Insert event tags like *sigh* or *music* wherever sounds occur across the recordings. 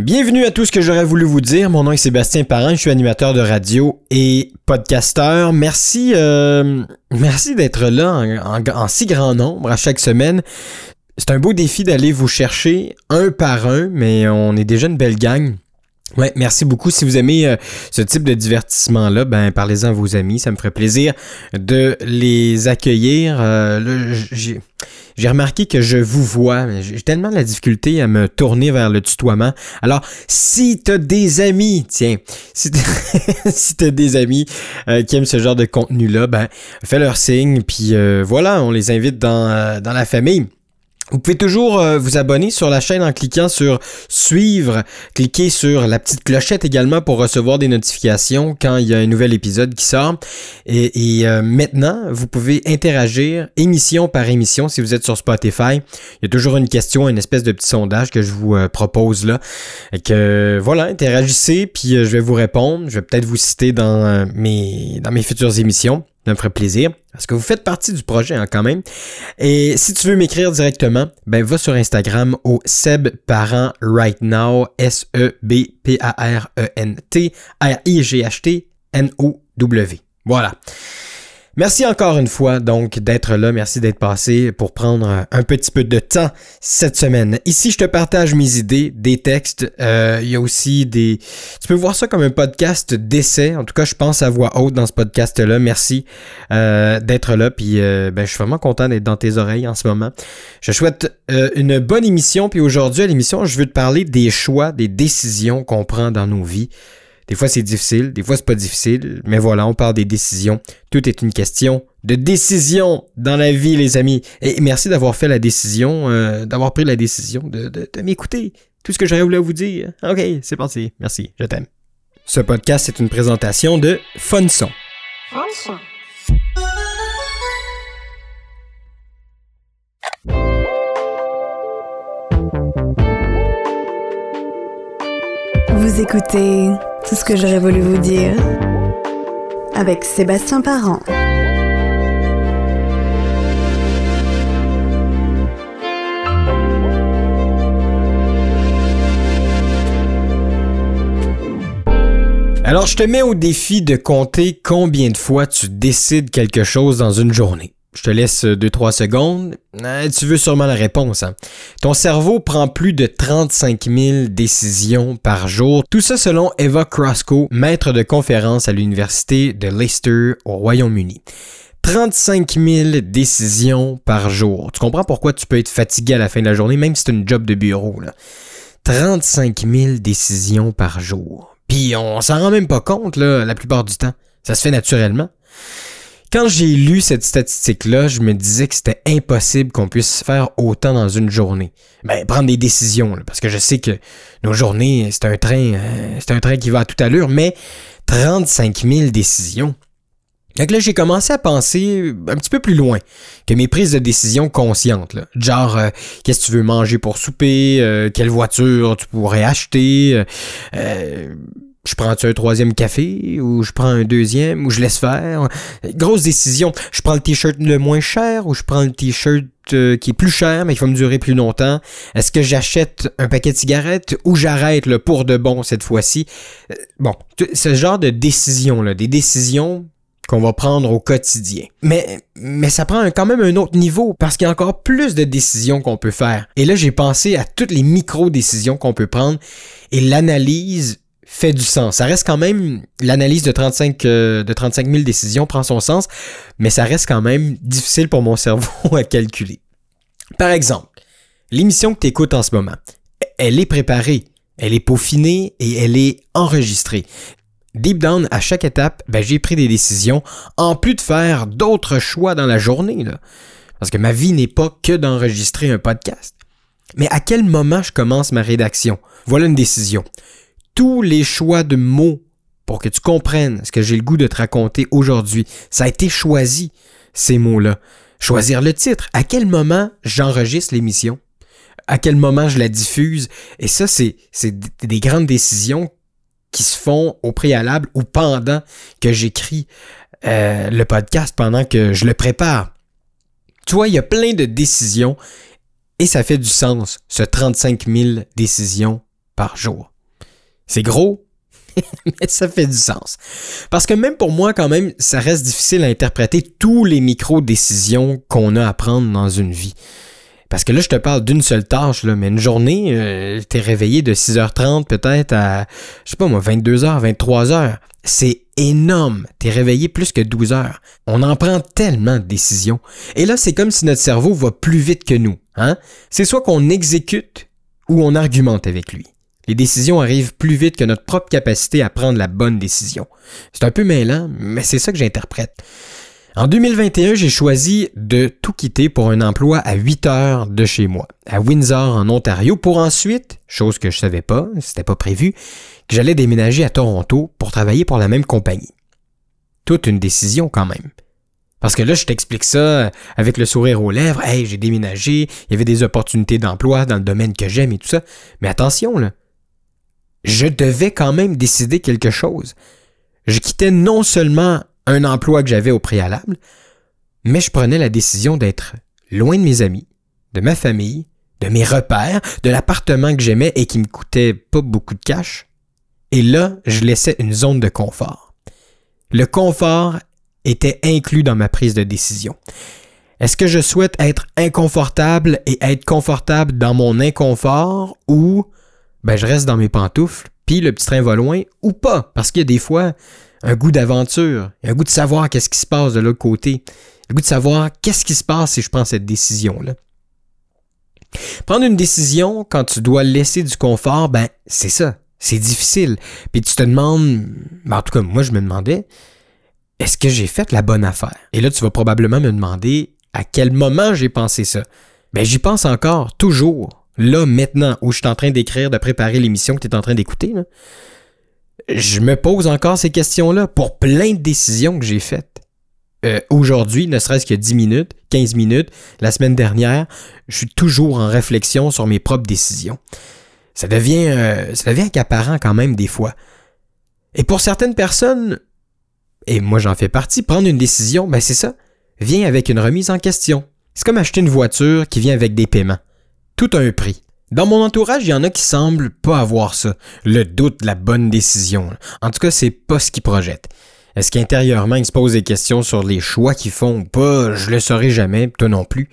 Bienvenue à tout ce que j'aurais voulu vous dire. Mon nom est Sébastien Parent, je suis animateur de radio et podcasteur. Merci, euh, merci d'être là en, en, si grand nombre à chaque semaine. C'est un beau défi d'aller vous chercher un par un, mais on est déjà une belle gang. Ouais, merci beaucoup. Si vous aimez euh, ce type de divertissement-là, ben parlez-en à vos amis. Ça me ferait plaisir de les accueillir. Euh, j'ai, remarqué que je vous vois. J'ai tellement de la difficulté à me tourner vers le tutoiement. Alors, si t'as des amis, tiens, si t'as, *laughs* si des amis euh, qui aiment ce genre de contenu-là, ben fais leur signe. Puis voilà, on les invite dans, dans la famille. Vous pouvez toujours euh, vous abonner sur la chaîne en cliquant sur suivre. Cliquez sur la petite clochette également pour recevoir des notifications quand il y a un nouvel épisode qui sort. Et, euh, maintenant, vous pouvez interagir émission par émission si vous êtes sur Spotify. Il y a toujours une question, une espèce de petit sondage que je vous euh, propose là. Et que voilà, interagissez puis je vais vous répondre. Je vais peut-être vous citer dans mes dans mes futures émissions. Ça me ferait plaisir. Parce que vous faites partie du projet hein, quand même. Et si tu veux m'écrire directement, ben va sur Instagram au Seb Parent Right Now. S-E-B-P-A-R-E-N-T R-I-G-H-T N-O-W. Voilà. Merci encore une fois donc d'être là. Merci d'être passé pour prendre un petit peu de temps cette semaine. Ici, je te partage mes idées, des textes. Euh, il y a aussi des... Tu peux voir ça comme un podcast d'essai. En tout cas, je pense à voix haute dans ce podcast-là. Merci euh, d'être là. Puis euh, ben, je suis vraiment content d'être dans tes oreilles en ce moment. Je souhaite une bonne émission. Puis aujourd'hui, à l'émission, je veux te parler des choix, des décisions qu'on prend dans nos vies. Des fois, c'est difficile, des fois, c'est pas difficile, mais voilà, on parle des décisions. Tout est une question de décision dans la vie, les amis. Et merci d'avoir fait la décision, euh, d'avoir pris la décision de, de, m'écouter. Tout ce que j'aurais voulu vous dire. Ok, c'est parti. Merci, je t'aime. Ce podcast est une présentation de Funson. Funson. Vous écoutez tout ce que j'aurais voulu vous dire avec Sébastien Parent. Alors, je te mets au défi de compter combien de fois tu décides quelque chose dans une journée. Je te laisse 2-3 secondes. Euh, tu veux sûrement la réponse. Hein? Ton cerveau prend plus de 35 000 décisions par jour. Tout ça selon Eva Crosco, maître de conférence à l'université de Leicester au Royaume-Uni. 35 000 décisions par jour. Tu comprends pourquoi tu peux être fatigué à la fin de la journée, même si c'est une job de bureau. Là. 35 000 décisions par jour. Puis on s'en rend même pas compte la plupart du temps. Ça se fait naturellement. Quand j'ai lu cette statistique-là, je me disais que c'était impossible qu'on puisse faire autant dans une journée. Ben, prendre des décisions, parce que je sais que nos journées, c'est un train, euh, c'est un train qui va à toute allure, mais 35 000 décisions. Donc là, j'ai commencé à penser un petit peu plus loin que mes prises de décision conscientes. Là. Genre, euh, qu'est-ce que tu veux manger pour souper, euh, quelle voiture tu pourrais acheter, je prends un troisième café ou je prends un deuxième ou je laisse faire? Grosse décision. Je prends le t-shirt le moins cher ou je prends le t-shirt euh, qui est plus cher mais qui va me durer plus longtemps? Est-ce que j'achète un paquet de cigarettes ou j'arrête le pour de bon cette fois-ci? Euh, bon, ce genre de décision là, des décisions qu'on va prendre au quotidien. Mais, mais ça prend quand même un autre niveau parce qu'il y a encore plus de décisions qu'on peut faire. Et là, j'ai pensé à toutes les micro-décisions qu'on peut prendre et l'analyse fait du sens. Ça reste quand même, l'analyse de 35, euh, de 35 000 décisions prend son sens, mais ça reste quand même difficile pour mon *laughs* cerveau à calculer. Par exemple, l'émission que tu écoutes en ce moment, elle est préparée, elle est peaufinée et elle est enregistrée. Deep down, à chaque étape, ben, j'ai pris des décisions, en plus de faire d'autres choix dans la journée. Parce que ma vie n'est pas que d'enregistrer un podcast. Mais à quel moment je commence ma rédaction? Voilà une décision tous les choix de mots pour que tu comprennes ce que j'ai le goût de te raconter aujourd'hui. Ça a été choisi, ces mots-là. Choisir le titre. À quel moment j'enregistre l'émission? À quel moment je la diffuse? Et ça, c'est, des grandes décisions qui se font au préalable ou pendant que j'écris euh, le podcast, pendant que je le prépare. Tu vois, il y a plein de décisions et ça fait du sens, ce 35 000 décisions par jour. C'est gros, *laughs* mais ça fait du sens. Parce que même pour moi, quand même, ça reste difficile à interpréter tous les micro-décisions qu'on a à prendre dans une vie. Parce que là, je te parle d'une seule tâche, là, mais une journée, euh, t'es réveillé de 6h30 peut-être à, je sais pas moi, 22h, 23h. C'est énorme. T'es réveillé plus que 12 heures. On en prend tellement de décisions. Et là, c'est comme si notre cerveau va plus vite que nous. Hein? C'est soit qu'on exécute ou on argumente avec lui. Les décisions arrivent plus vite que notre propre capacité à prendre la bonne décision. C'est un peu mêlant, mais c'est ça que j'interprète. En 2021, j'ai choisi de tout quitter pour un emploi à 8 heures de chez moi, à Windsor, en Ontario, pour ensuite, chose que je savais pas, c'était pas prévu, que j'allais déménager à Toronto pour travailler pour la même compagnie. Toute une décision quand même. Parce que là, je t'explique ça avec le sourire aux lèvres. Hey, j'ai déménagé, il y avait des opportunités d'emploi dans le domaine que j'aime et tout ça. Mais attention, là. Je devais quand même décider quelque chose. Je quittais non seulement un emploi que j'avais au préalable, mais je prenais la décision d'être loin de mes amis, de ma famille, de mes repères, de l'appartement que j'aimais et qui me coûtait pas beaucoup de cash. Et là, je laissais une zone de confort. Le confort était inclus dans ma prise de décision. Est-ce que je souhaite être inconfortable et être confortable dans mon inconfort ou ben je reste dans mes pantoufles, puis le petit train va loin ou pas parce qu'il y a des fois un goût d'aventure, un goût de savoir qu'est-ce qui se passe de l'autre côté, le goût de savoir qu'est-ce qui se passe si je prends cette décision-là. Prendre une décision quand tu dois laisser du confort, ben c'est ça, c'est difficile. Puis tu te demandes, ben, en tout cas moi je me demandais, est-ce que j'ai fait la bonne affaire? Et là tu vas probablement me demander à quel moment j'ai pensé ça? Ben j'y pense encore, toujours. Là, maintenant, où je suis en train d'écrire, de préparer l'émission que tu es en train d'écouter, je me pose encore ces questions-là pour plein de décisions que j'ai faites. Euh, aujourd'hui, ne serait-ce que 10 minutes, 15 minutes, la semaine dernière, je suis toujours en réflexion sur mes propres décisions. Ça devient, euh, ça devient accaparant quand même des fois. Et pour certaines personnes, et moi j'en fais partie, prendre une décision, ben c'est ça, vient avec une remise en question. C'est comme acheter une voiture qui vient avec des paiements. Tout a un prix. Dans mon entourage, il y en a qui semblent pas avoir ça, le doute de la bonne décision. En tout cas, c'est pas ce qu'ils projettent. Est-ce qu'intérieurement, ils se posent des questions sur les choix qu'ils font ou pas? Je le saurai jamais, toi non plus.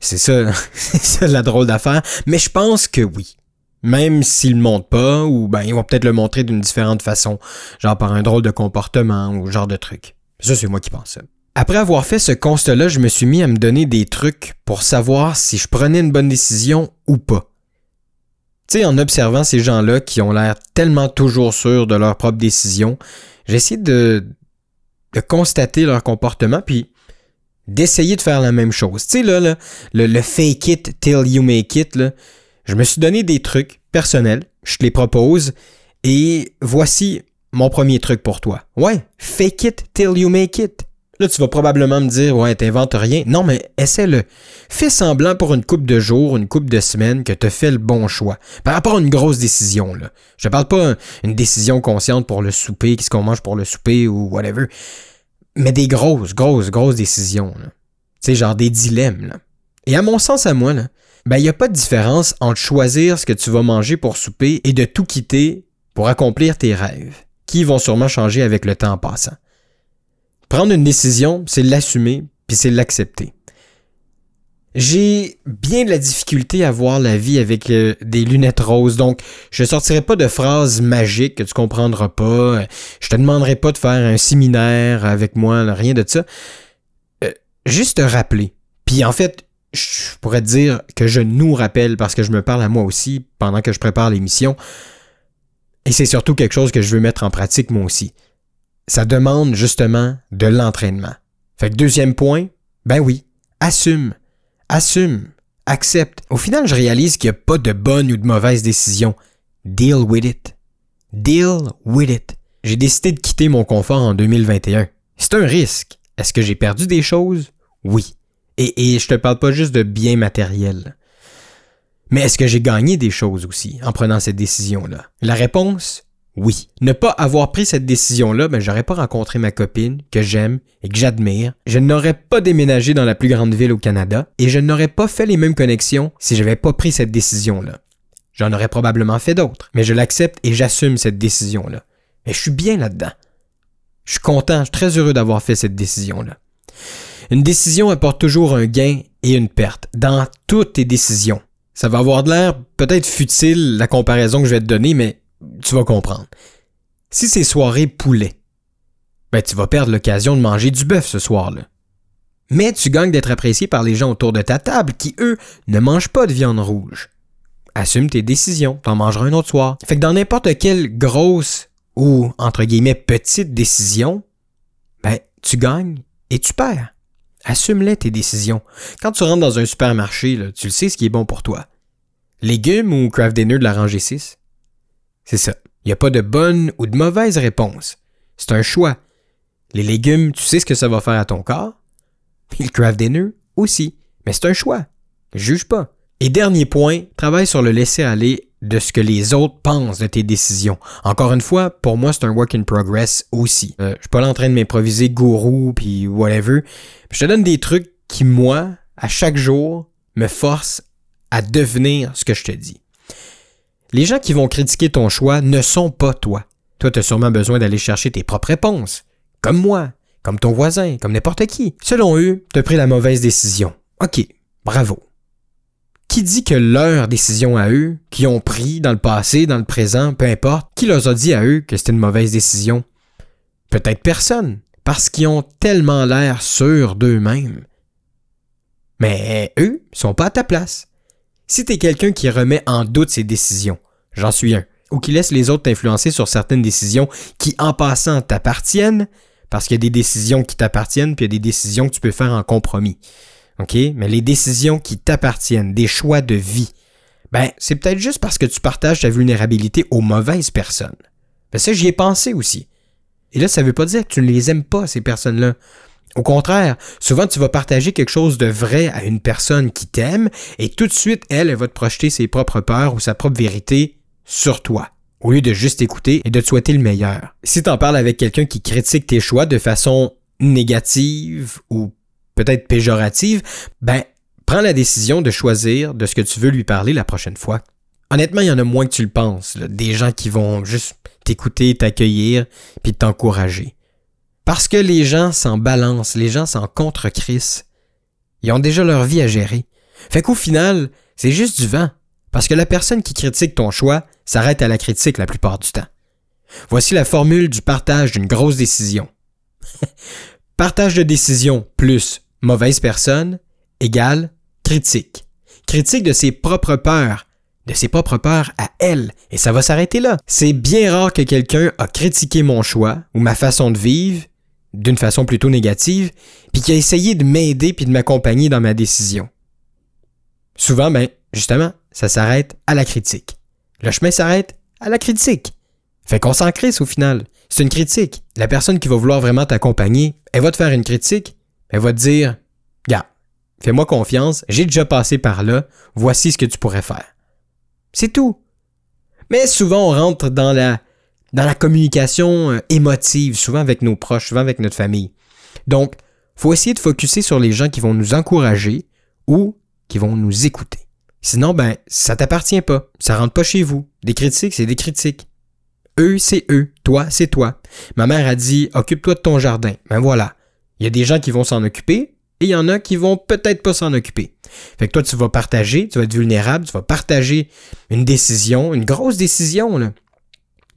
C'est ça, *laughs* c'est la drôle d'affaire. Mais je pense que oui. Même s'ils le montrent pas, ou ben ils vont peut-être le montrer d'une différente façon, genre par un drôle de comportement ou genre de truc. Ça, c'est moi qui pense ça. Après avoir fait ce constat-là, je me suis mis à me donner des trucs pour savoir si je prenais une bonne décision ou pas. Tu sais, en observant ces gens-là qui ont l'air tellement toujours sûrs de leur propre décision, j'ai essayé de, de constater leur comportement, puis d'essayer de faire la même chose. Tu sais, là, le, le, fake it till you make it, je me suis donné des trucs personnels, je te les propose, et voici mon premier truc pour toi. Ouais, fake it till you make it. Là, tu vas probablement me dire, ouais, t'inventes rien. Non, mais essaie-le. Fais semblant pour une coupe de jours, une coupe de semaines que tu fait le bon choix. Par rapport à une grosse décision, là. Je parle pas une décision consciente pour le souper, qu'est-ce qu'on mange pour le souper ou whatever. Mais des grosses, grosses, grosses décisions, Tu sais, genre des dilemmes. Et à mon sens, à moi, ben, il n'y a pas de différence entre choisir ce que tu vas manger pour souper et de tout quitter pour accomplir tes rêves, qui vont sûrement changer avec le temps passant. Prendre une décision, c'est l'assumer, puis c'est l'accepter. J'ai bien de la difficulté à voir la vie avec euh, des lunettes roses, donc je sortirai pas de phrases magiques que tu comprendras pas. Je te demanderai pas de faire un séminaire avec moi, rien de ça. Euh, juste te rappeler. Puis en fait, je pourrais te dire que je nous rappelle parce que je me parle à moi aussi pendant que je prépare l'émission. Et c'est surtout quelque chose que je veux mettre en pratique moi aussi ça demande justement de l'entraînement. Fait que deuxième point, ben oui, assume, assume, accepte. Au final, je réalise qu'il n'y a pas de bonne ou de mauvaise décision. Deal with it. Deal with it. J'ai décidé de quitter mon confort en 2021. C'est un risque. Est-ce que j'ai perdu des choses? Oui. Et, et je te parle pas juste de biens matériels. Mais est-ce que j'ai gagné des choses aussi en prenant cette décision-là? La réponse, oui. Ne pas avoir pris cette décision-là, ben, j'aurais pas rencontré ma copine, que j'aime et que j'admire. Je n'aurais pas déménagé dans la plus grande ville au Canada et je n'aurais pas fait les mêmes connexions si j'avais pas pris cette décision-là. J'en aurais probablement fait d'autres, mais je l'accepte et j'assume cette décision-là. Et je suis bien là-dedans. Je suis content, je suis très heureux d'avoir fait cette décision-là. Une décision apporte toujours un gain et une perte dans toutes tes décisions. Ça va avoir de l'air peut-être futile la comparaison que je vais te donner, mais tu vas comprendre. Si c'est soirée poulet, ben tu vas perdre l'occasion de manger du bœuf ce soir-là. Mais tu gagnes d'être apprécié par les gens autour de ta table qui, eux, ne mangent pas de viande rouge. Assume tes décisions, t'en mangeras un autre soir. Fait que dans n'importe quelle grosse ou, entre guillemets, petite décision, ben, tu gagnes et tu perds. Assume-les tes décisions. Quand tu rentres dans un supermarché, tu le sais ce qui est bon pour toi. Légumes ou craft dinner de la rangée 6? C'est ça. Il n'y a pas de bonne ou de mauvaise réponse. C'est un choix. Les légumes, tu sais ce que ça va faire à ton corps. Puis le craft dinner aussi. Mais c'est un choix. Juge pas. Et dernier point, travaille sur le laisser aller de ce que les autres pensent de tes décisions. Encore une fois, pour moi, c'est un work in progress aussi. Euh, je suis pas là en train de m'improviser gourou puis whatever. Je te donne des trucs qui, moi, à chaque jour, me forcent à devenir ce que je te dis. Les gens qui vont critiquer ton choix ne sont pas toi. Toi, tu as sûrement besoin d'aller chercher tes propres réponses. Comme moi, comme ton voisin, comme n'importe qui. Selon eux, tu as pris la mauvaise décision. OK, bravo. Qui dit que leur décision à eux, qui ont pris dans le passé, dans le présent, peu importe, qui leur a dit à eux que c'était une mauvaise décision? Peut-être personne, parce qu'ils ont tellement l'air sûrs d'eux-mêmes. Mais eux sont pas à ta place. Si t'es quelqu'un qui remet en doute ses décisions, j'en suis un, ou qui laisse les autres t'influencer sur certaines décisions qui, en passant, t'appartiennent, parce qu'il y a des décisions qui t'appartiennent, puis il y a des décisions que tu peux faire en compromis. OK? Mais les décisions qui t'appartiennent, des choix de vie, ben, c'est peut-être juste parce que tu partages ta vulnérabilité aux mauvaises personnes. Ben, ça, j'y ai pensé aussi. Et là, ça veut pas dire que tu ne les aimes pas, ces personnes-là. Au contraire, souvent tu vas partager quelque chose de vrai à une personne qui t'aime et tout de suite, elle, elle va te projeter ses propres peurs ou sa propre vérité sur toi, au lieu de juste écouter et de te souhaiter le meilleur. Si tu en parles avec quelqu'un qui critique tes choix de façon négative ou peut-être péjorative, ben, prends la décision de choisir de ce que tu veux lui parler la prochaine fois. Honnêtement, il y en a moins que tu le penses, des gens qui vont juste t'écouter, t'accueillir, puis t'encourager. Parce que les gens s'en balancent, les gens s'en contre-crissent. Ils ont déjà leur vie à gérer. Fait qu'au final, c'est juste du vent. Parce que la personne qui critique ton choix s'arrête à la critique la plupart du temps. Voici la formule du partage d'une grosse décision. *laughs* partage de décision plus mauvaise personne égale critique. Critique de ses propres peurs, de ses propres peurs à elle. Et ça va s'arrêter là. C'est bien rare que quelqu'un a critiqué mon choix ou ma façon de vivre d'une façon plutôt négative, puis qui a essayé de m'aider puis de m'accompagner dans ma décision. Souvent, ben, justement, ça s'arrête à la critique. Le chemin s'arrête à la critique. Fait qu'on s'en crisse au final. C'est une critique. La personne qui va vouloir vraiment t'accompagner, elle va te faire une critique, elle va te dire, gars, fais-moi confiance, j'ai déjà passé par là, voici ce que tu pourrais faire. C'est tout. Mais souvent, on rentre dans la, dans la communication euh, émotive, souvent avec nos proches, souvent avec notre famille. Donc, faut essayer de focuser sur les gens qui vont nous encourager ou qui vont nous écouter. Sinon, ben, ça t'appartient pas. Ça rentre pas chez vous. Des critiques, c'est des critiques. Eux, c'est eux. Toi, c'est toi. Ma mère a dit, occupe-toi de ton jardin. Ben voilà. Il y a des gens qui vont s'en occuper et il y en a qui vont peut-être pas s'en occuper. Fait que toi, tu vas partager, tu vas être vulnérable, tu vas partager une décision, une grosse décision, là.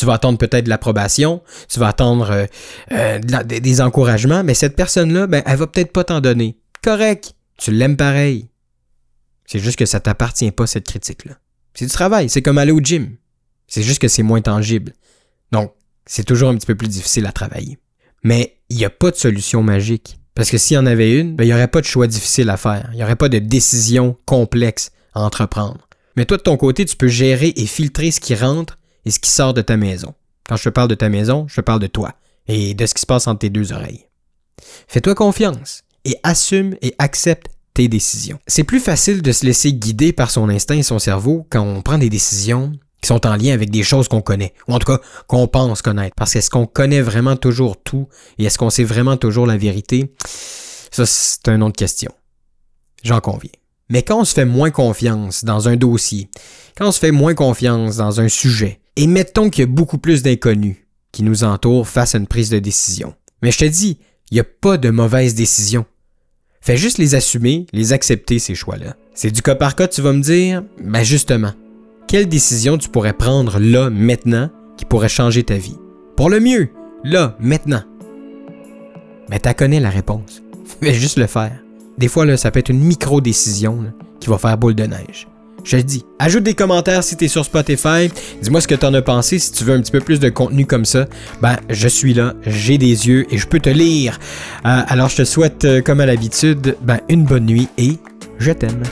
Tu vas attendre peut-être de l'approbation, tu vas attendre euh, euh, des encouragements, mais cette personne-là, ben, elle va peut-être pas t'en donner. Correct, tu l'aimes pareil. C'est juste que ça t'appartient pas, cette critique-là. C'est du travail, c'est comme aller au gym. C'est juste que c'est moins tangible. Donc, c'est toujours un petit peu plus difficile à travailler. Mais il n'y a pas de solution magique. Parce que s'il y en avait une, ben, il n'y aurait pas de choix difficile à faire. Il n'y aurait pas de décision complexe à entreprendre. Mais toi, de ton côté, tu peux gérer et filtrer ce qui rentre et ce qui sort de ta maison. Quand je te parle de ta maison, je te parle de toi et de ce qui se passe entre tes deux oreilles. Fais-toi confiance et assume et accepte tes décisions. C'est plus facile de se laisser guider par son instinct et son cerveau quand on prend des décisions qui sont en lien avec des choses qu'on connaît, ou en tout cas qu'on pense connaître. Parce qu'est-ce qu'on connaît vraiment toujours tout et est-ce qu'on sait vraiment toujours la vérité? Ça, c'est une autre question. J'en conviens. Mais quand on se fait moins confiance dans un dossier, quand on se fait moins confiance dans un sujet, et mettons qu'il y a beaucoup plus d'inconnus qui nous entourent face à une prise de décision. Mais je te dis, il n'y a pas de mauvaise décision. Fais juste les assumer, les accepter, ces choix-là. C'est du cas par cas, tu vas me dire, ben justement, quelle décision tu pourrais prendre là, maintenant, qui pourrait changer ta vie? Pour le mieux, là, maintenant. Mais tu connais la réponse. *laughs* Fais juste le faire. Des fois, là, ça peut être une micro-décision qui va faire boule de neige. Je te dis. Ajoute des commentaires si tu es sur Spotify. Dis-moi ce que tu en as pensé. Si tu veux un petit peu plus de contenu comme ça, ben, je suis là, j'ai des yeux et je peux te lire. Euh, alors, je te souhaite, euh, comme à l'habitude, ben, une bonne nuit et je t'aime.